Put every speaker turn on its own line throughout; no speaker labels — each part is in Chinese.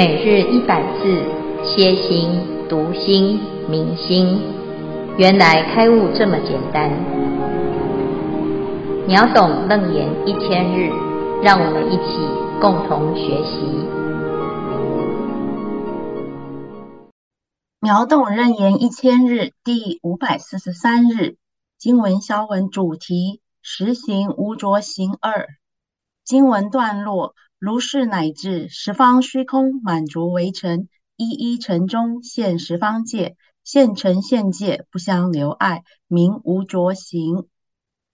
每日一百字，歇心、读心、明心，原来开悟这么简单。秒懂楞严一千日，让我们一起共同学习。
秒懂楞严一千日第五百四十三日经文消文主题：实行无着行二。经文段落。如是乃至十方虚空满足为尘，一一尘中现十方界，现尘现界不相留碍，名无着行。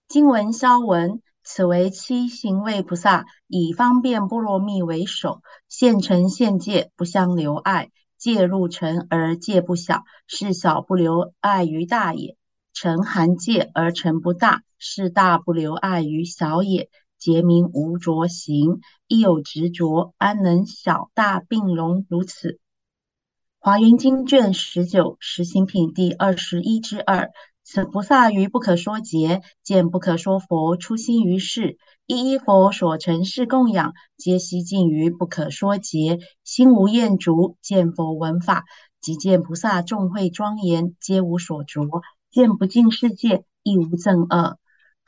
经文消文，此为七行位菩萨以方便波罗蜜为首，现尘现界不相留碍，界入尘而界不小，是小不留碍于大也；尘含界而尘不大，是大不留碍于小也。结名无着行，亦有执着，安能小大并容如此？华严经卷十九实行品第二十一之二。此菩萨于不可说劫，见不可说佛出心于世，一一佛所成事供养，皆悉尽于不可说劫，心无厌足，见佛闻法，即见菩萨众会庄严，皆无所着，见不净世界，亦无憎恶。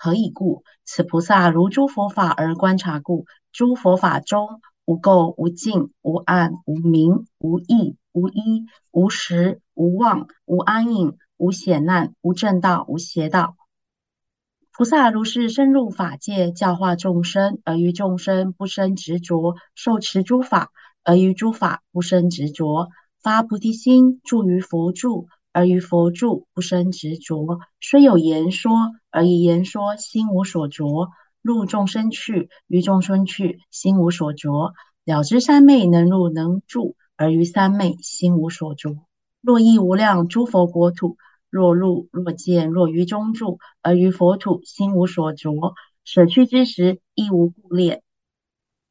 何以故？此菩萨如诸佛法而观察故。诸佛法中无垢、无净、无暗、无明、无异、无依、无实、无妄、无安隐、无险难、无正道、无邪道。菩萨如是深入法界，教化众生，而于众生不生执着；受持诸法，而于诸法不生执着；发菩提心，住于佛住。而于佛住不生执着，虽有言说，而以言说心无所着。入众生去，于众生去心无所着。了知三昧能入能住，而于三昧心无所着。若诣无量诸佛国土，若入若见若于中住，而于佛土心无所着。舍去之时亦无故练。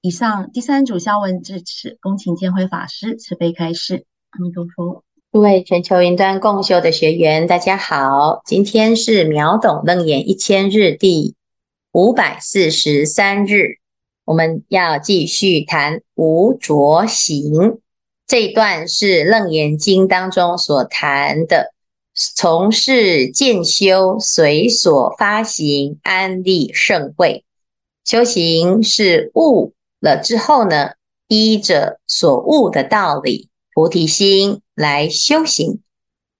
以上第三组消文至此，恭请见辉法师慈悲开示。阿弥陀佛。
各位全球云端共修的学员，大家好，今天是秒懂楞严一千日第五百四十三日，我们要继续谈无着行。这一段是楞严经当中所谈的，从事渐修，随所发行，安立圣慧。修行是悟了之后呢，依着所悟的道理，菩提心。来修行，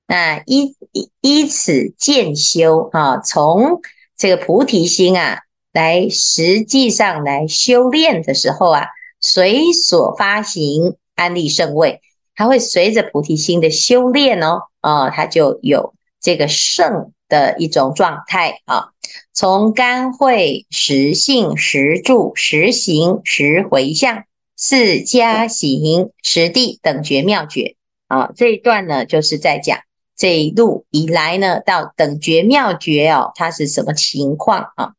那依依依此渐修啊，从这个菩提心啊，来实际上来修炼的时候啊，随所发行安立圣位，它会随着菩提心的修炼哦，啊，它就有这个圣的一种状态啊。从干慧实性实住实行实回向四加行实地等觉妙觉。啊，这一段呢，就是在讲这一路以来呢，到等觉妙觉哦，它是什么情况啊？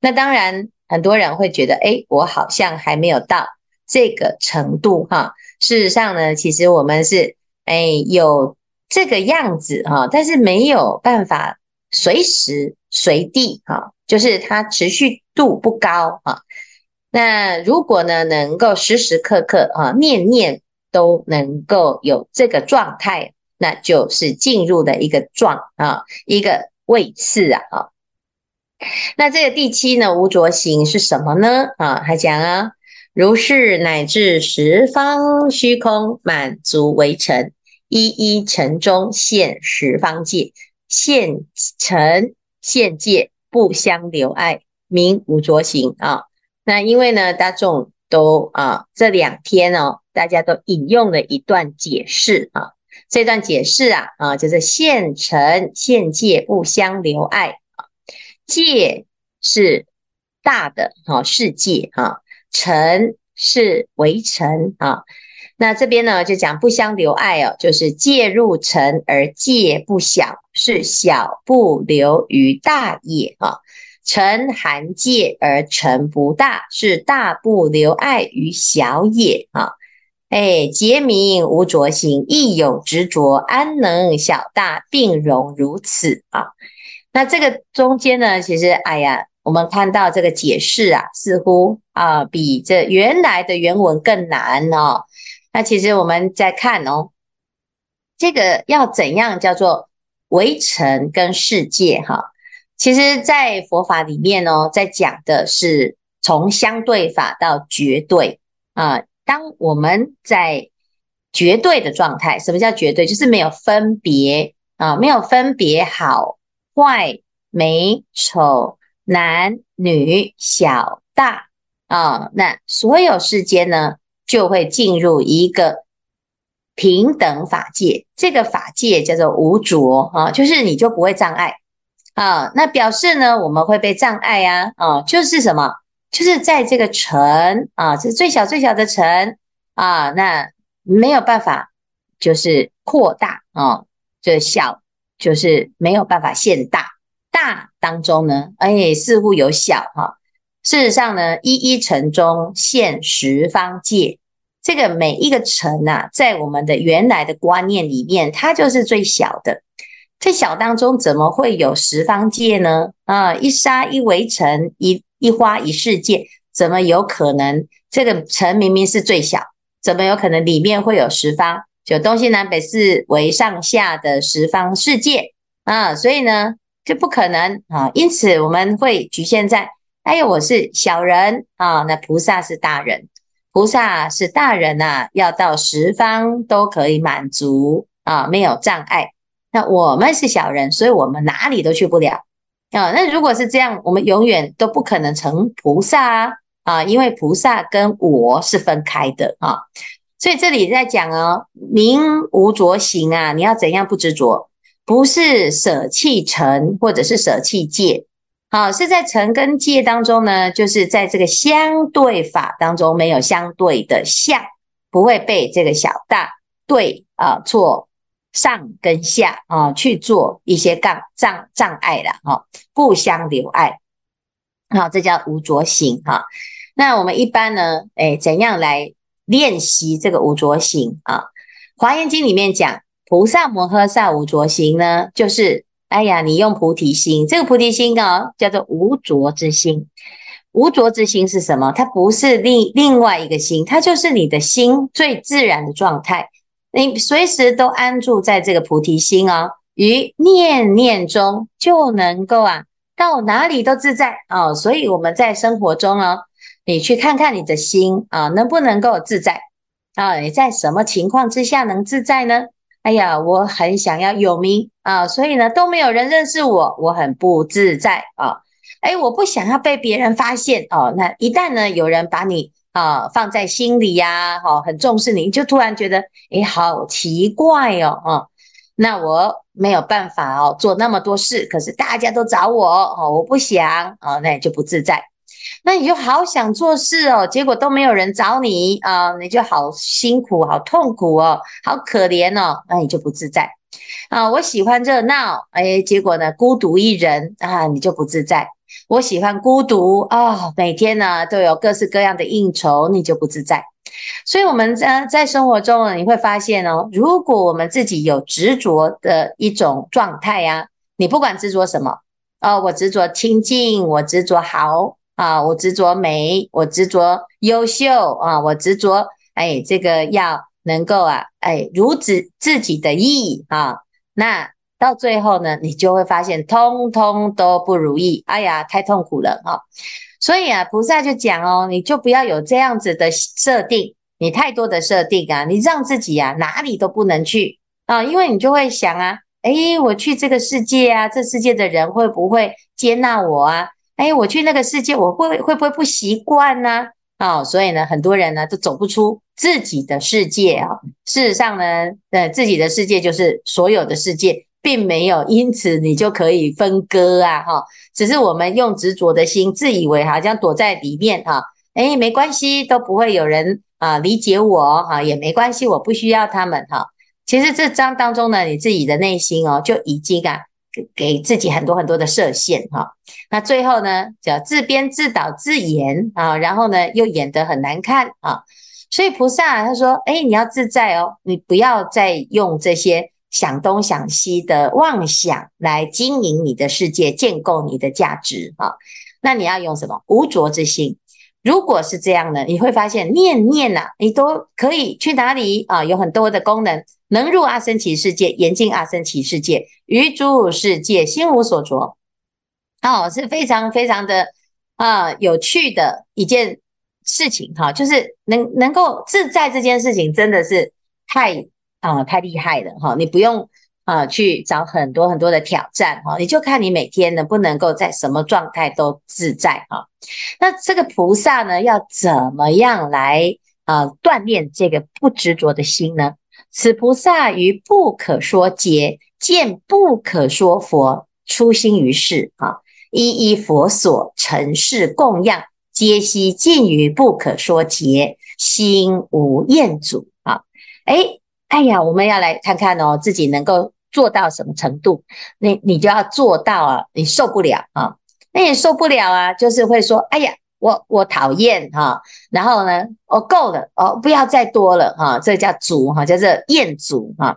那当然，很多人会觉得，诶，我好像还没有到这个程度哈、事实上呢，其实我们是诶有这个样子哈、但是没有办法随时随地哈、就是它持续度不高啊。那如果呢，能够时时刻刻啊，念念。都能够有这个状态，那就是进入的一个状啊，一个位次啊。啊，那这个第七呢，无着行是什么呢？啊，他讲啊，如是乃至十方虚空满足为尘，一一尘中现十方界，现尘现界不相留碍，名无着行啊。那因为呢，大众都啊，这两天哦。大家都引用了一段解释啊，这段解释啊啊，就是现尘现界不相留爱啊，界是大的哈世界啊，尘是为尘啊，那这边呢就讲不相留爱哦，就是界入尘而界不小，是小不留于大也啊，尘含界而成不大，是大不留碍于小也啊。哎，结名无着行，亦有执着，安能小大并容如此啊？那这个中间呢，其实哎呀，我们看到这个解释啊，似乎啊比这原来的原文更难哦。那其实我们在看哦，这个要怎样叫做围城跟世界哈？其实，在佛法里面哦，在讲的是从相对法到绝对啊。当我们在绝对的状态，什么叫绝对？就是没有分别啊，没有分别好坏、美丑、男女、小大啊。那所有世间呢，就会进入一个平等法界。这个法界叫做无着啊，就是你就不会障碍。啊，那表示呢，我们会被障碍啊，啊，就是什么？就是在这个尘啊，这最小最小的尘啊，那没有办法，就是扩大啊，这小就是没有办法现大，大当中呢，哎，似乎有小哈、事实上呢，一一尘中现十方界，这个每一个尘呐，在我们的原来的观念里面，它就是最小的。在小当中怎么会有十方界呢？啊，一沙一微尘，一一花一世界，怎么有可能？这个尘明明是最小，怎么有可能里面会有十方？就东西南北四维上下的十方世界啊，所以呢，这不可能啊。因此我们会局限在，哎呦，我是小人啊，那菩萨是大人，菩萨是大人呐、啊，要到十方都可以满足啊，没有障碍。那我们是小人，所以我们哪里都去不了啊。那如果是这样，我们永远都不可能成菩萨啊啊，因为菩萨跟我是分开的啊。所以这里在讲哦，明无着行啊，你要怎样不执着？不是舍弃尘，或者是舍弃界，啊，是在尘跟界当中呢，就是在这个相对法当中没有相对的相，不会被这个小大对啊错。上跟下啊，去做一些障障障碍了哈，互相留爱，好，这叫无着行哈。那我们一般呢，诶，怎样来练习这个无着行啊？华严经里面讲，菩萨摩诃萨无着行呢，就是哎呀，你用菩提心，这个菩提心哦，叫做无着之心。无着之心是什么？它不是另另外一个心，它就是你的心最自然的状态。你随时都安住在这个菩提心哦，于念念中就能够啊，到哪里都自在哦。所以我们在生活中哦，你去看看你的心啊，能不能够自在啊？你在什么情况之下能自在呢？哎呀，我很想要有名啊，所以呢都没有人认识我，我很不自在啊。哎，我不想要被别人发现哦。那一旦呢有人把你啊，放在心里呀，哈，很重视你，就突然觉得，诶，好奇怪哦，啊，那我没有办法哦，做那么多事，可是大家都找我，哦，我不想，哦，那你就不自在。那你就好想做事哦，结果都没有人找你啊，你就好辛苦，好痛苦哦，好可怜哦，那你就不自在。啊，我喜欢热闹，诶，结果呢，孤独一人啊，你就不自在。我喜欢孤独啊、哦，每天呢都有各式各样的应酬，你就不自在。所以我们在在生活中呢，你会发现哦，如果我们自己有执着的一种状态呀，你不管执着什么哦，我执着清净，我执着好啊，我执着美，我执着优秀啊，我执着哎，这个要能够啊，哎，如自自己的意啊，那。到最后呢，你就会发现，通通都不如意，哎呀，太痛苦了啊！所以啊，菩萨就讲哦，你就不要有这样子的设定，你太多的设定啊，你让自己啊哪里都不能去啊，因为你就会想啊，诶，我去这个世界啊，这世界的人会不会接纳我啊？诶，我去那个世界，我会会不会不习惯呢？啊，所以呢，很多人呢都走不出自己的世界啊。事实上呢，呃，自己的世界就是所有的世界。并没有，因此你就可以分割啊，哈！只是我们用执着的心，自以为好像躲在里面哈，诶，没关系，都不会有人啊理解我哈，也没关系，我不需要他们哈。其实这章当中呢，你自己的内心哦，就已经啊给给自己很多很多的设限哈。那最后呢，叫自编自导自演啊，然后呢又演得很难看啊。所以菩萨他说，诶，你要自在哦，你不要再用这些。想东想西的妄想来经营你的世界，建构你的价值啊！那你要用什么？无着之心，如果是这样呢，你会发现念念呐、啊，你都可以去哪里啊？有很多的功能，能入阿僧只世界，严禁阿僧只世界，于诸世界心无所着。哦，是非常非常的啊有趣的一件事情哈，就是能能够自在这件事情真的是太啊太厉害了哈，你不用。啊，去找很多很多的挑战哈，你就看你每天能不能够在什么状态都自在哈。那这个菩萨呢，要怎么样来啊锻炼这个不执着的心呢？此菩萨于不可说劫见不可说佛，出心于世啊，一一佛所成事供养，皆悉尽于不可说劫，心无厌足啊。诶哎呀，我们要来看看哦，自己能够做到什么程度？你你就要做到啊，你受不了啊，那也受不了啊，就是会说，哎呀，我我讨厌哈，然后呢，我够了哦，不要再多了哈，这叫足哈，叫做厌足哈。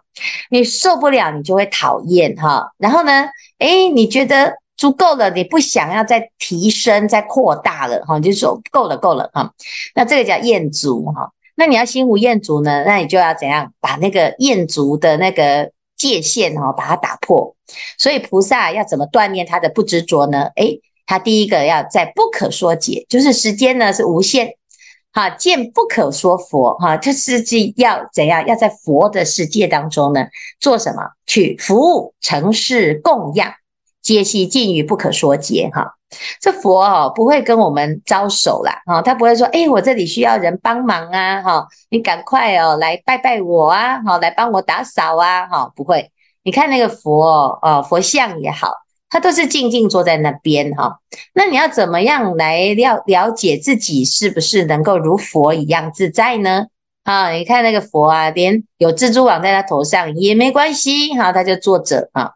你受不了，你就会讨厌哈，然后呢，诶，你觉得足够了，你不想要再提升、再扩大了哈，你就说够了够了哈，那这个叫厌足哈。那你要心无厌足呢？那你就要怎样把那个厌足的那个界限哈，把它打破。所以菩萨要怎么锻炼他的不执着呢？诶，他第一个要在不可说解，就是时间呢是无限，哈，见不可说佛，哈，这是要怎样？要在佛的世界当中呢，做什么？去服务、成事、供养，皆悉尽于不可说劫，哈。这佛哦，不会跟我们招手啦，哈，他不会说，诶，我这里需要人帮忙啊，哈，你赶快哦来拜拜我啊，哈，来帮我打扫啊，哈，不会。你看那个佛哦，佛像也好，他都是静静坐在那边哈。那你要怎么样来了了解自己是不是能够如佛一样自在呢？啊，你看那个佛啊，连有蜘蛛网在他头上也没关系，哈，他就坐着啊。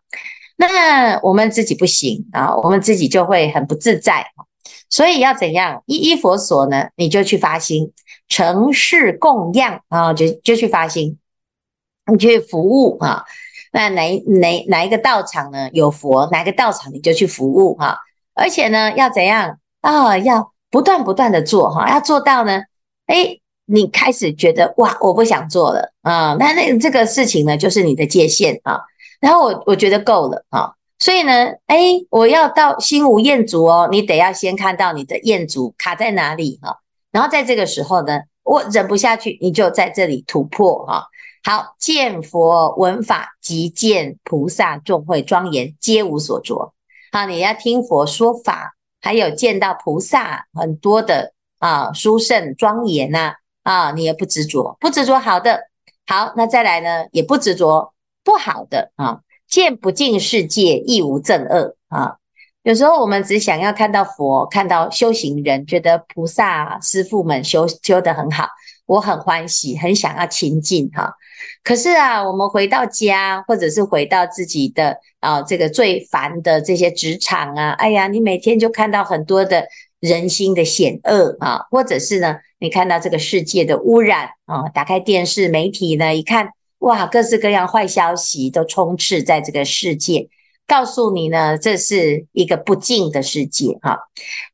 那我们自己不行啊，我们自己就会很不自在。所以要怎样？一一佛所呢？你就去发心，成事供养啊，就就去发心，你去服务啊。那哪哪哪一个道场呢？有佛，哪个道场你就去服务哈。而且呢，要怎样啊？要不断不断的做哈，要做到呢，诶，你开始觉得哇，我不想做了啊。那那这个事情呢，就是你的界限啊。然后我我觉得够了啊，所以呢，诶，我要到心无厌足哦，你得要先看到你的厌足卡在哪里哈，然后在这个时候呢，我忍不下去，你就在这里突破哈。好，见佛闻法即见菩萨众会庄严，皆无所着。好，你要听佛说法，还有见到菩萨很多的啊殊胜庄严呐啊，你也不执着，不执着好的，好，那再来呢，也不执着。不好的啊，见不净世界，亦无正恶啊。有时候我们只想要看到佛，看到修行人，觉得菩萨师父们修修得很好，我很欢喜，很想要亲近哈。可是啊，我们回到家，或者是回到自己的啊这个最烦的这些职场啊，哎呀，你每天就看到很多的人心的险恶啊，或者是呢，你看到这个世界的污染啊，打开电视媒体呢，一看。哇，各式各样坏消息都充斥在这个世界，告诉你呢，这是一个不净的世界哈，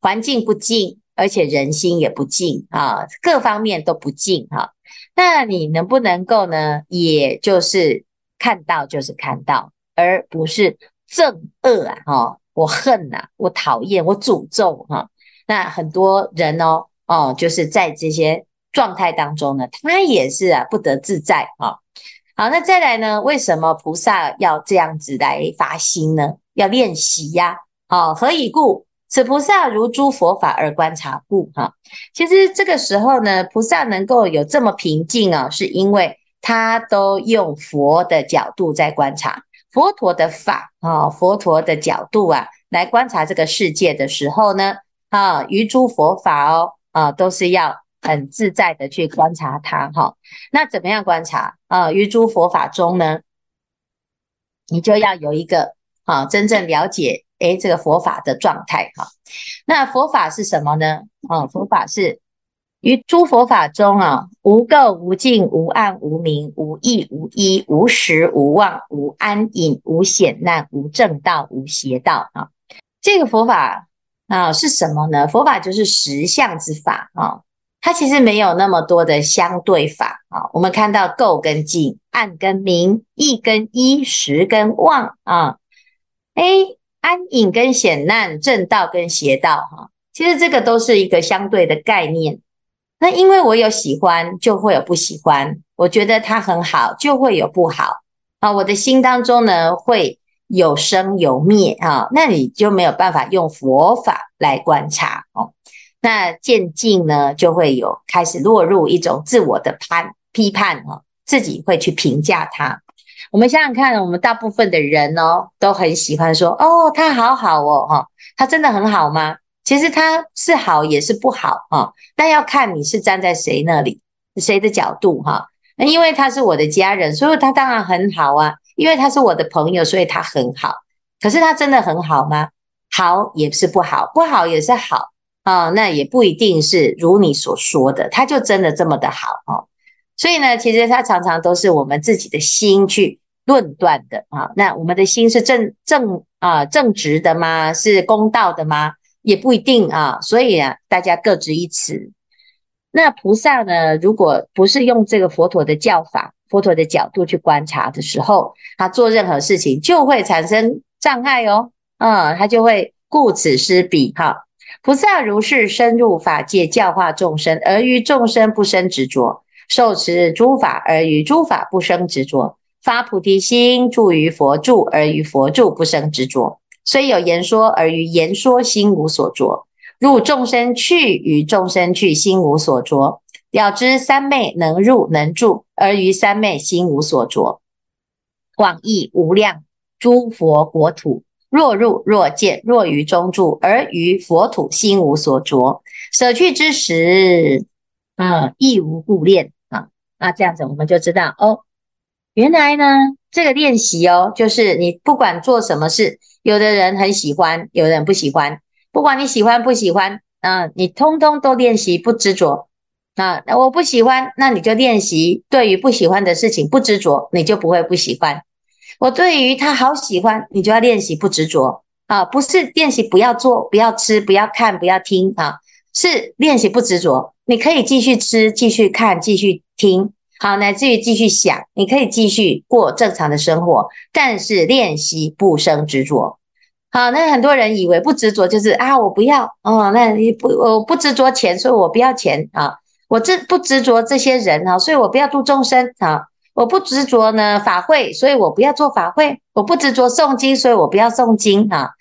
环境不净，而且人心也不净啊，各方面都不净哈。那你能不能够呢？也就是看到就是看到，而不是憎恶啊哈，我恨呐，我讨厌，我诅咒哈。那很多人哦哦，就是在这些状态当中呢，他也是啊不得自在啊。好，那再来呢？为什么菩萨要这样子来发心呢？要练习呀。好，何以故？此菩萨如诸佛法而观察故。哈，其实这个时候呢，菩萨能够有这么平静啊，是因为他都用佛的角度在观察佛陀的法啊，佛陀的角度啊，来观察这个世界的时候呢，啊，于诸佛法哦，啊，都是要。很自在的去观察它，哈，那怎么样观察啊？于诸佛法中呢，你就要有一个啊，真正了解诶这个佛法的状态，哈。那佛法是什么呢？啊，佛法是于诸佛法中啊，无垢无净无暗无明无异无依无实无妄无安隐无险难无正道无邪道啊。这个佛法啊，是什么呢？佛法就是实相之法啊，它其实没有那么多的相对法啊。我们看到垢跟净，暗跟明，易跟依，实跟妄啊，哎，安隐跟险难，正道跟邪道哈，其实这个都是一个相对的概念。那因为我有喜欢，就会有不喜欢；我觉得它很好，就会有不好啊。我的心当中呢，会有生有灭啊。那你就没有办法用佛法来观察哦。那渐进呢，就会有开始落入一种自我的判批判啊，自己会去评价他。我们想想看，我们大部分的人哦，都很喜欢说：“哦，他好好哦，哈，他真的很好吗？”其实他是好也是不好啊，但要看你是站在谁那里，谁的角度哈。那因为他是我的家人，所以他当然很好啊。因为他是我的朋友，所以他很好。可是他真的很好吗？好也是不好，不好也是好啊。那也不一定是如你所说的，他就真的这么的好哦。所以呢，其实他常常都是我们自己的心去论断的啊。那我们的心是正正啊正直的吗？是公道的吗？也不一定啊，所以啊，大家各执一词。那菩萨呢，如果不是用这个佛陀的教法、佛陀的角度去观察的时候，他做任何事情就会产生障碍哦，嗯，他就会顾此失彼哈。菩萨如是深入法界，教化众生，而于众生不生执着；受持诸法，而于诸法不生执着；发菩提心，住于佛住，而于佛住不生执着。虽有言说，而于言说心无所着；入众生去，于众生去心无所着。了知三昧能入能住，而于三昧心无所着。广义无量诸佛国土，若入若见，若于中住，而于佛土心无所着。舍去之时，啊，亦无故恋啊。那这样子我们就知道哦，原来呢，这个练习哦，就是你不管做什么事。有的人很喜欢，有的人不喜欢。不管你喜欢不喜欢，嗯，你通通都练习不执着。啊，那我不喜欢，那你就练习对于不喜欢的事情不执着，你就不会不喜欢。我对于他好喜欢，你就要练习不执着。啊，不是练习不要做、不要吃、不要看、不要听啊，是练习不执着。你可以继续吃、继续看、继续听。好，乃至于继续想，你可以继续过正常的生活，但是练习不生执着。好，那很多人以为不执着就是啊，我不要哦，那你不我不执着钱，所以我不要钱啊，我这不执着这些人啊，所以我不要度众生啊，我不执着呢法会，所以我不要做法会，我不执着诵经，所以我不要诵经啊。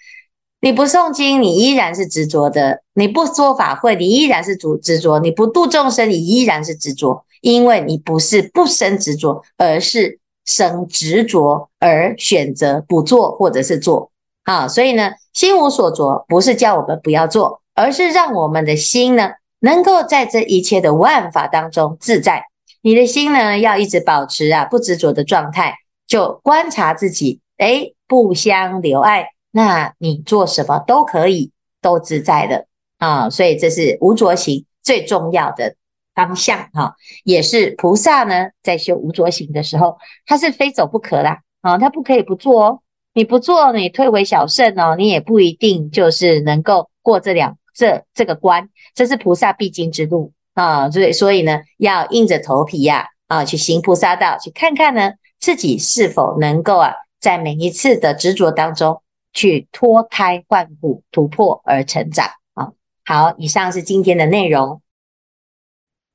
你不诵经，你依然是执着的；你不做法会，你依然是执执着；你不度众生，你依然是执着。因为你不是不生执着，而是生执着而选择不做或者是做。啊，所以呢，心无所着不是叫我们不要做，而是让我们的心呢，能够在这一切的万法当中自在。你的心呢，要一直保持啊不执着的状态，就观察自己，诶，不相留爱，那你做什么都可以，都自在的啊。所以这是无着行最重要的。方向哈，也是菩萨呢，在修无着行的时候，他是非走不可啦啊，他不可以不做哦。你不做，你退为小圣哦，你也不一定就是能够过这两这这个关，这是菩萨必经之路啊。所以所以呢，要硬着头皮呀啊，去行菩萨道，去看看呢自己是否能够啊，在每一次的执着当中去脱胎换骨，突破而成长啊。好，以上是今天的内容。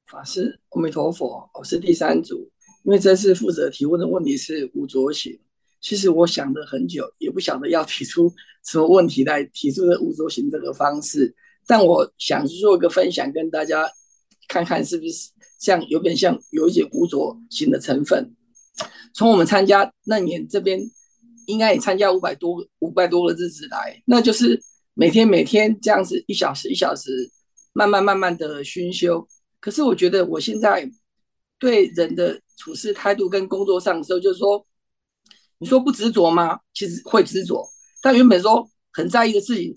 法师，阿弥陀佛，我是第三组。因为这次负责提问的问题是无着行，其实我想了很久，也不晓得要提出什么问题来提出的无着行这个方式。但我想做一个分享，跟大家看看是不是像有点像有一点无着型的成分。从我们参加那年这边，应该也参加五百多五百多个日子来，那就是每天每天这样子一小时一小时，慢慢慢慢的熏修。可是我觉得我现在对人的处事态度跟工作上的时候，就是说，你说不执着吗？其实会执着，但原本说很在意的事情，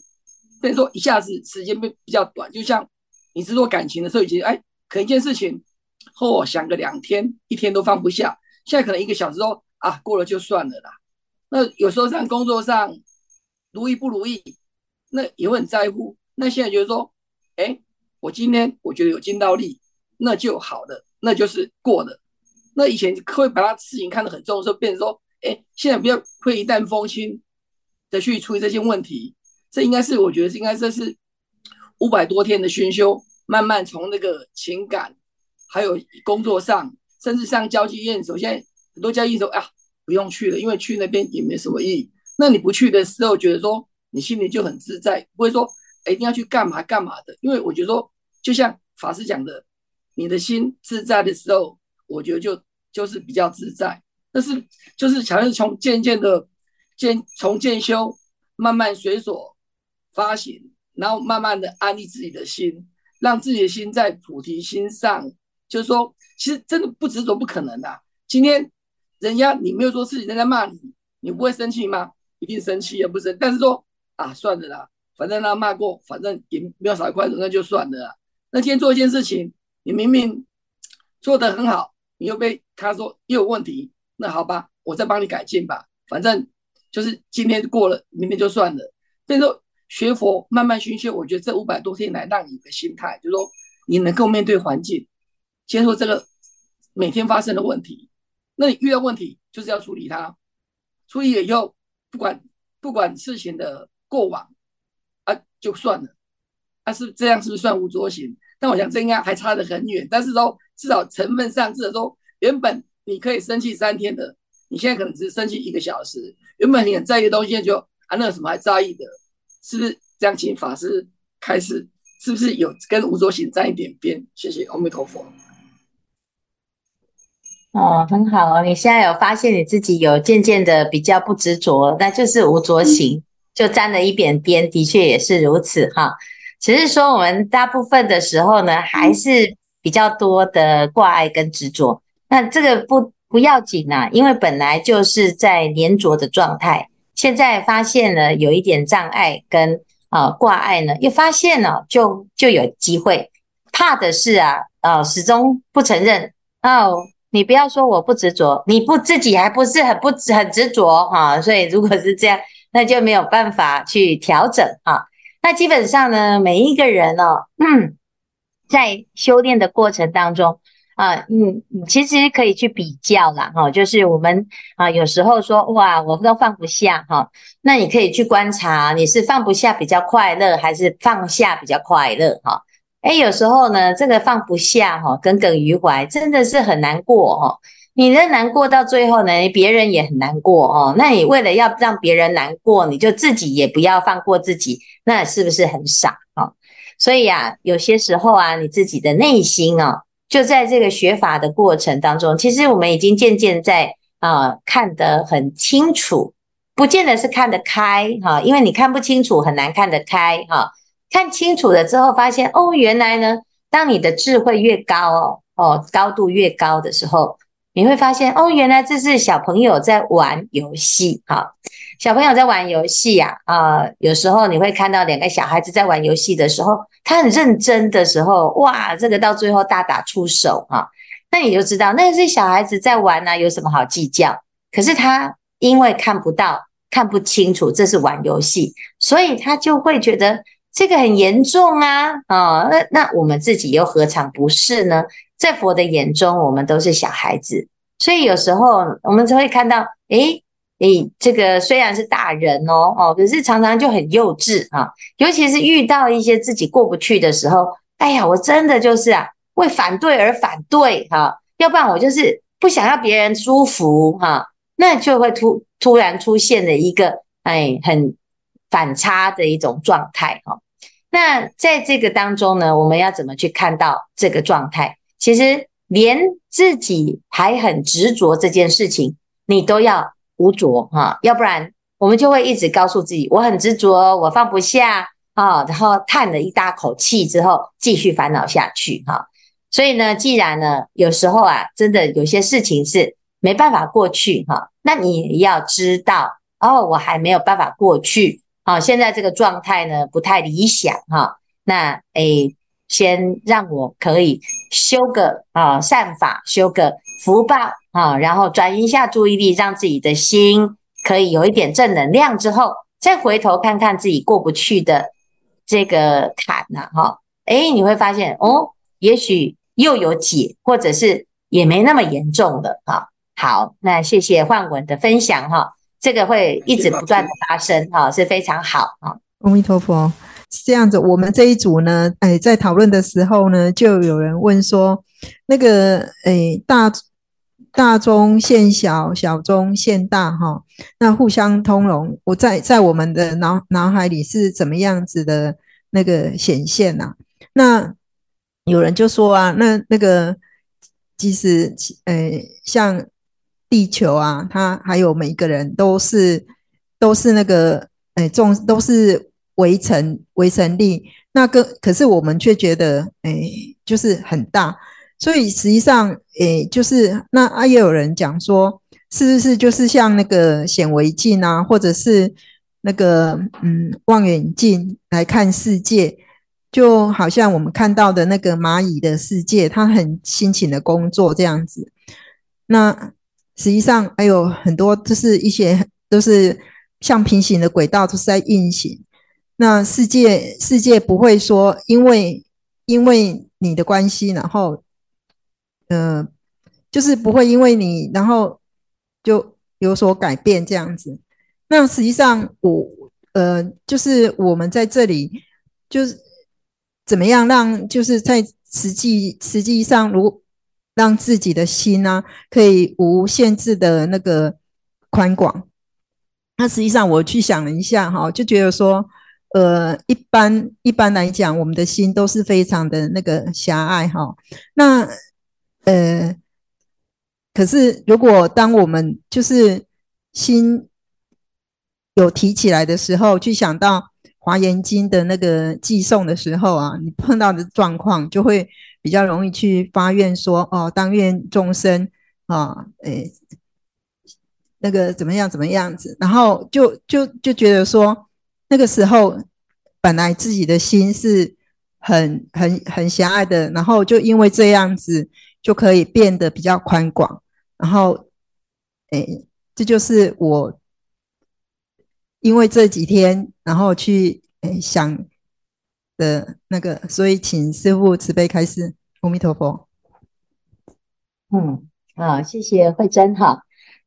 变说一下子时间变比较短。就像你是做感情的时候，已经哎，可能一件事情后想个两天、一天都放不下，现在可能一个小时后啊过了就算了啦。那有时候像工作上如意不如意，那也会很在乎。那现在就是说，哎，我今天我觉得有尽到力，那就好了，那就是过了。那以前会把他事情看得很重的时候，变成说，哎，现在不要会一旦风轻的去处理这些问题。这应该是我觉得应该这是五百多天的熏修，慢慢从那个情感，还有工作上，甚至上交际应酬，现在很多交际应酬啊，不用去了，因为去那边也没什么意义。那你不去的时候，觉得说你心里就很自在，不会说一定要去干嘛干嘛的。因为我觉得说，就像法师讲的，你的心自在的时候，我觉得就就是比较自在。但是就是想要从渐渐的渐从渐修慢慢随所。发行，然后慢慢的安利自己的心，让自己的心在菩提心上。就是说，其实真的不执着不可能的。今天人家你没有说事情，人家骂你，你不会生气吗？一定生气，也不生。但是说啊，算了啦，反正他骂过，反正也没有少一块肉，那就算了啦。那今天做一件事情，你明明做得很好，你又被他说又有问题，那好吧，我再帮你改进吧。反正就是今天过了，明天就算了。所以说。学佛慢慢熏修，我觉得这五百多天来，让你的心态，就是说你能够面对环境，接受这个每天发生的问题。那你遇到问题，就是要处理它，处理了以后，不管不管事情的过往啊，就算了。啊，是这样，是不是算无作行？但我想这应该还差得很远。但是说至少成分上，至少说原本你可以生气三天的，你现在可能只是生气一个小时。原本你很在意的东西，就啊，那有什么还在意的？是不是这样？请法师开始，是不是有跟无着行沾一点边？谢谢阿弥陀佛。
哦，很好哦。你现在有发现你自己有渐渐的比较不执着，那就是无着行，就沾了一点边，的确也是如此哈。只是说我们大部分的时候呢，还是比较多的挂碍跟执着。那这个不不要紧啊，因为本来就是在黏着的状态。现在发现了有一点障碍跟啊挂碍呢，又发现了就就有机会。怕的是啊，呃，始终不承认哦。你不要说我不执着，你不自己还不是很不很执着哈。所以如果是这样，那就没有办法去调整哈。那基本上呢，每一个人哦，嗯，在修炼的过程当中。啊，嗯，其实可以去比较啦，哈，就是我们啊，有时候说哇，我都放不下哈，那你可以去观察，你是放不下比较快乐，还是放下比较快乐哈？诶，有时候呢，这个放不下哈，耿耿于怀，真的是很难过哈。你的难过到最后呢，别人也很难过哦。那你为了要让别人难过，你就自己也不要放过自己，那是不是很傻啊？所以啊，有些时候啊，你自己的内心啊。就在这个学法的过程当中，其实我们已经渐渐在啊、看得很清楚，不见得是看得开哈，因为你看不清楚很难看得开哈。看清楚了之后，发现哦，原来呢，当你的智慧越高哦哦高度越高的时候，你会发现哦，原来这是小朋友在玩游戏哈。小朋友在玩游戏呀啊，有时候你会看到两个小孩子在玩游戏的时候。他很认真的时候，哇，这个到最后大打出手哈，那你就知道那是小孩子在玩呢，有什么好计较？可是他因为看不到、看不清楚，这是玩游戏，所以他就会觉得这个很严重啊啊！那那我们自己又何尝不是呢？在佛的眼中，我们都是小孩子，所以有时候我们就会看到，诶。诶，这个虽然是大人哦，哦，可是常常就很幼稚啊。尤其是遇到一些自己过不去的时候，哎呀，我真的就是啊，为反对而反对哈、啊。要不然我就是不想要别人舒服哈、啊，那就会突突然出现了一个哎很反差的一种状态哈、那在这个当中呢，我们要怎么去看到这个状态？其实连自己还很执着这件事情，你都要。无着哈，要不然我们就会一直告诉自己，我很执着，我放不下啊，然后叹了一大口气之后，继续烦恼下去哈。所以呢，既然呢，有时候啊，真的有些事情是没办法过去哈，那你要知道哦，我还没有办法过去啊，现在这个状态呢不太理想哈。那诶，先让我可以修个啊善法，修个福报。啊，然后转移一下注意力，让自己的心可以有一点正能量之后，再回头看看自己过不去的这个坎呐，哈，哎，你会发现哦，也许又有解，或者是也没那么严重了哈。好，那谢谢梵文的分享哈，这个会一直不断的发生哈，是非常好哈。
阿弥陀佛，是这样子，我们这一组呢，哎，在讨论的时候呢，就有人问说，那个哎大。大中现小，小中现大，哈，那互相通融。我在在我们的脑脑海里是怎么样子的那个显现呐、啊？那有人就说啊，那那个其实，呃，像地球啊，它还有每一个人都是都是那个，哎，重都是微尘微尘力。那个可是我们却觉得，哎，就是很大。所以实际上，诶，就是那啊，也有人讲说，是不是就是像那个显微镜啊，或者是那个嗯望远镜来看世界，就好像我们看到的那个蚂蚁的世界，它很辛勤的工作这样子。那实际上还有很多，就是一些都是像平行的轨道，都是在运行。那世界世界不会说，因为因为你的关系，然后。呃，就是不会因为你，然后就有所改变这样子。那实际上我，呃，就是我们在这里，就是怎么样让，就是在实际实际上，如让自己的心呢、可以无限制的那个宽广。那实际上我去想了一下哈，就觉得说，呃，一般一般来讲，我们的心都是非常的那个狭隘哈。那呃，可是如果当我们就是心有提起来的时候，去想到《华严经》的那个寄送的时候啊，你碰到的状况就会比较容易去发愿说：哦，当愿众生啊，诶，那个怎么样怎么样子，然后就就就觉得说，那个时候本来自己的心是很很很狭隘的，然后就因为这样子。就可以变得比较宽广，然后，诶，这就是我因为这几天然后去诶想的那个，所以请师父慈悲开示。阿弥陀佛。
嗯，好，谢谢慧真哈。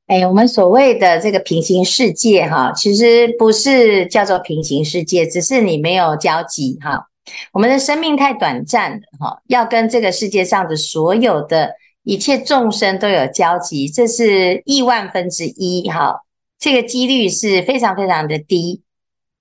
诶，我们所谓的这个平行世界哈，其实不是叫做平行世界，只是你没有交集哈。我们的生命太短暂了，哈，要跟这个世界上的所有的一切众生都有交集，这是亿万分之一，哈，这个几率是非常非常的低。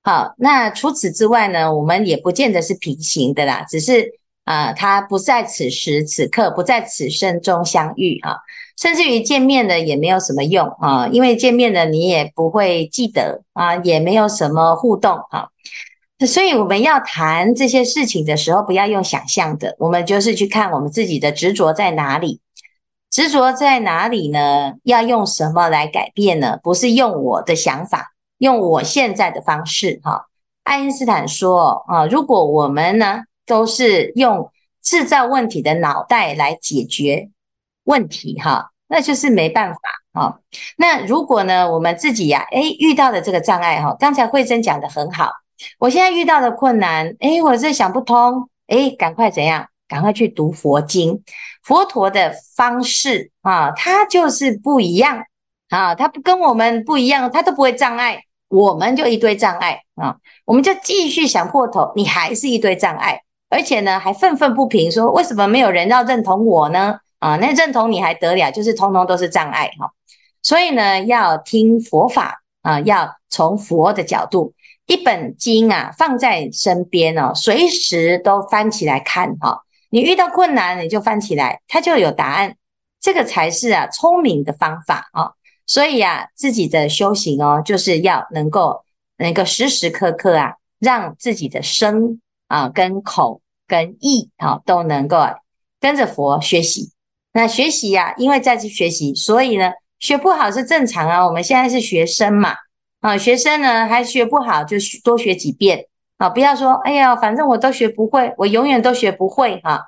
好，那除此之外呢，我们也不见得是平行的啦，只是啊，它不在此时此刻，不在此生中相遇，哈，甚至于见面了也没有什么用啊，因为见面了你也不会记得啊，也没有什么互动，哈。所以我们要谈这些事情的时候，不要用想象的，我们就是去看我们自己的执着在哪里，执着在哪里呢？要用什么来改变呢？不是用我的想法，用我现在的方式。哈，爱因斯坦说啊，如果我们呢都是用制造问题的脑袋来解决问题，哈，那就是没办法。哈，那如果呢，我们自己呀，诶，遇到的这个障碍，哈，刚才慧真讲的很好。我现在遇到的困难，诶，我这想不通，诶，赶快怎样？赶快去读佛经，佛陀的方式啊，他就是不一样啊，他不跟我们不一样，他都不会障碍，我们就一堆障碍啊，我们就继续想破头，你还是一堆障碍，而且呢，还愤愤不平，说为什么没有人要认同我呢？啊，那认同你还得了，就是通通都是障碍哈，所以呢，要听佛法啊，要从佛的角度。一本经啊，放在身边哦，随时都翻起来看哈。你遇到困难，你就翻起来，它就有答案。这个才是啊聪明的方法啊。所以啊，自己的修行哦，就是要能够能够时时刻刻啊，让自己的身啊跟口跟意啊都能够跟着佛学习。那学习呀，因为在这学习，所以呢，学不好是正常啊。我们现在是学生嘛。啊，学生呢还学不好，就多学几遍啊！不要说，哎呀，反正我都学不会，我永远都学不会哈。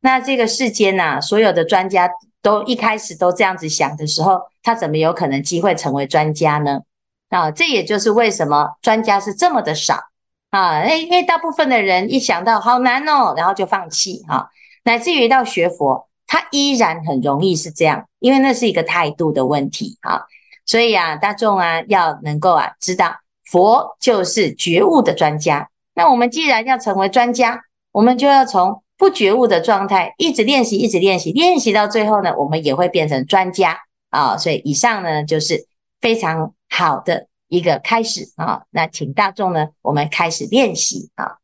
那这个世间呐，所有的专家都一开始都这样子想的时候，他怎么有可能机会成为专家呢？啊，这也就是为什么专家是这么的少啊，因因为大部分的人一想到好难哦，然后就放弃哈，乃至于到学佛，他依然很容易是这样，因为那是一个态度的问题啊。所以啊，大众啊，要能够啊知道佛就是觉悟的专家。那我们既然要成为专家，我们就要从不觉悟的状态一直练习，一直练习，练习到最后呢，我们也会变成专家啊。所以以上呢，就是非常好的。一个开始啊，那请大众呢，我们开始练习啊。